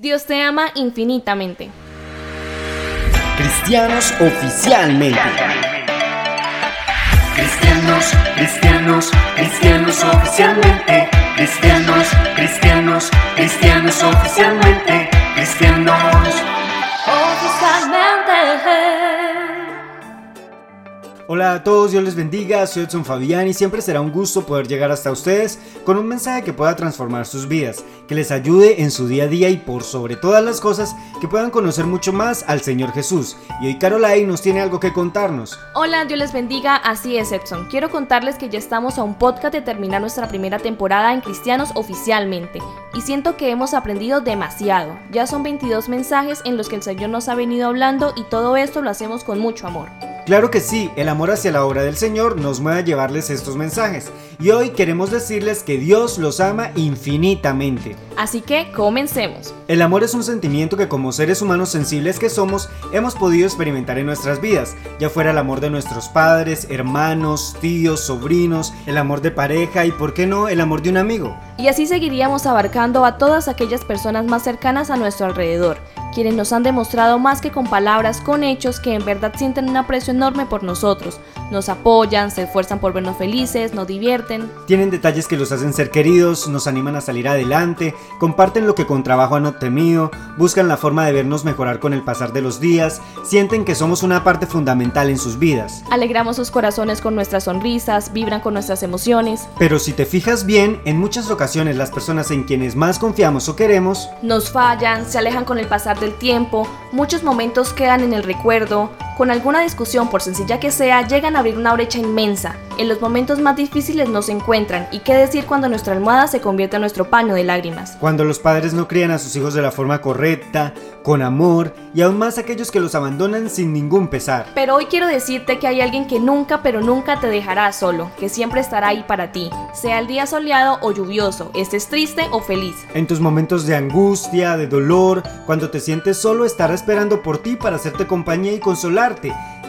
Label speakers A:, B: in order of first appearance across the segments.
A: Dios te ama infinitamente.
B: Cristianos oficialmente.
C: Cristianos, cristianos, cristianos oficialmente. Cristianos, cristianos, cristianos oficialmente. Cristianos.
B: Hola a todos, Dios les bendiga, soy Edson Fabián y siempre será un gusto poder llegar hasta ustedes con un mensaje que pueda transformar sus vidas, que les ayude en su día a día y por sobre todas las cosas que puedan conocer mucho más al Señor Jesús. Y hoy Caroline nos tiene algo que contarnos.
A: Hola, Dios les bendiga, así es Edson. Quiero contarles que ya estamos a un podcast de terminar nuestra primera temporada en Cristianos oficialmente y siento que hemos aprendido demasiado. Ya son 22 mensajes en los que el Señor nos ha venido hablando y todo esto lo hacemos con mucho amor.
B: Claro que sí, el amor hacia la obra del Señor nos mueve a llevarles estos mensajes. Y hoy queremos decirles que Dios los ama infinitamente.
A: Así que comencemos.
B: El amor es un sentimiento que como seres humanos sensibles que somos hemos podido experimentar en nuestras vidas, ya fuera el amor de nuestros padres, hermanos, tíos, sobrinos, el amor de pareja y por qué no el amor de un amigo.
A: Y así seguiríamos abarcando a todas aquellas personas más cercanas a nuestro alrededor quienes nos han demostrado más que con palabras, con hechos que en verdad sienten un aprecio enorme por nosotros. Nos apoyan, se esfuerzan por vernos felices, nos divierten.
B: Tienen detalles que los hacen ser queridos, nos animan a salir adelante, comparten lo que con trabajo han obtenido, buscan la forma de vernos mejorar con el pasar de los días, sienten que somos una parte fundamental en sus vidas.
A: Alegramos sus corazones con nuestras sonrisas, vibran con nuestras emociones.
B: Pero si te fijas bien, en muchas ocasiones las personas en quienes más confiamos o queremos
A: nos fallan, se alejan con el pasar del tiempo, muchos momentos quedan en el recuerdo, con alguna discusión, por sencilla que sea, llegan a abrir una brecha inmensa. En los momentos más difíciles nos encuentran, y qué decir cuando nuestra almohada se convierte en nuestro paño de lágrimas.
B: Cuando los padres no crían a sus hijos de la forma correcta, con amor, y aún más aquellos que los abandonan sin ningún pesar.
A: Pero hoy quiero decirte que hay alguien que nunca, pero nunca te dejará solo, que siempre estará ahí para ti, sea el día soleado o lluvioso, estés triste o feliz.
B: En tus momentos de angustia, de dolor, cuando te sientes solo, estará esperando por ti para hacerte compañía y consolar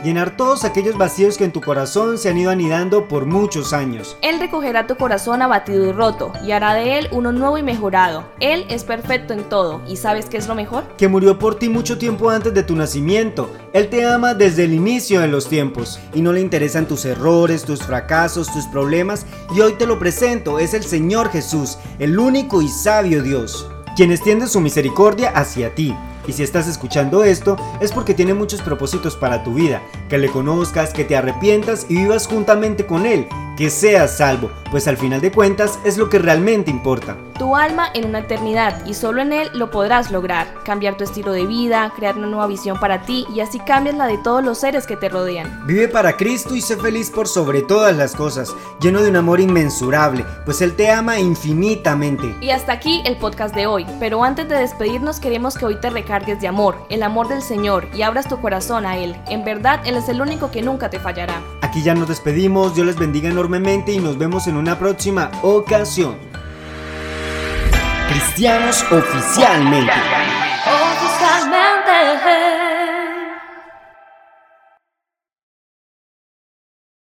B: llenar todos aquellos vacíos que en tu corazón se han ido anidando por muchos años.
A: Él recogerá tu corazón abatido y roto y hará de él uno nuevo y mejorado. Él es perfecto en todo y ¿sabes qué es lo mejor?
B: Que murió por ti mucho tiempo antes de tu nacimiento. Él te ama desde el inicio de los tiempos y no le interesan tus errores, tus fracasos, tus problemas y hoy te lo presento, es el Señor Jesús, el único y sabio Dios, quien extiende su misericordia hacia ti y si estás escuchando esto, es porque tiene muchos propósitos para tu vida, que le conozcas, que te arrepientas y vivas juntamente con Él, que seas salvo, pues al final de cuentas es lo que realmente importa.
A: Tu alma en una eternidad y solo en Él lo podrás lograr, cambiar tu estilo de vida, crear una nueva visión para ti y así cambias la de todos los seres que te rodean.
B: Vive para Cristo y sé feliz por sobre todas las cosas, lleno de un amor inmensurable, pues Él te ama infinitamente.
A: Y hasta aquí el podcast de hoy, pero antes de despedirnos queremos que hoy te recargues de amor, el amor del Señor y abras tu corazón a Él. En verdad, Él es el único que nunca te fallará.
B: Aquí ya nos despedimos, Dios les bendiga enormemente y nos vemos en una próxima ocasión. Cristianos oficialmente.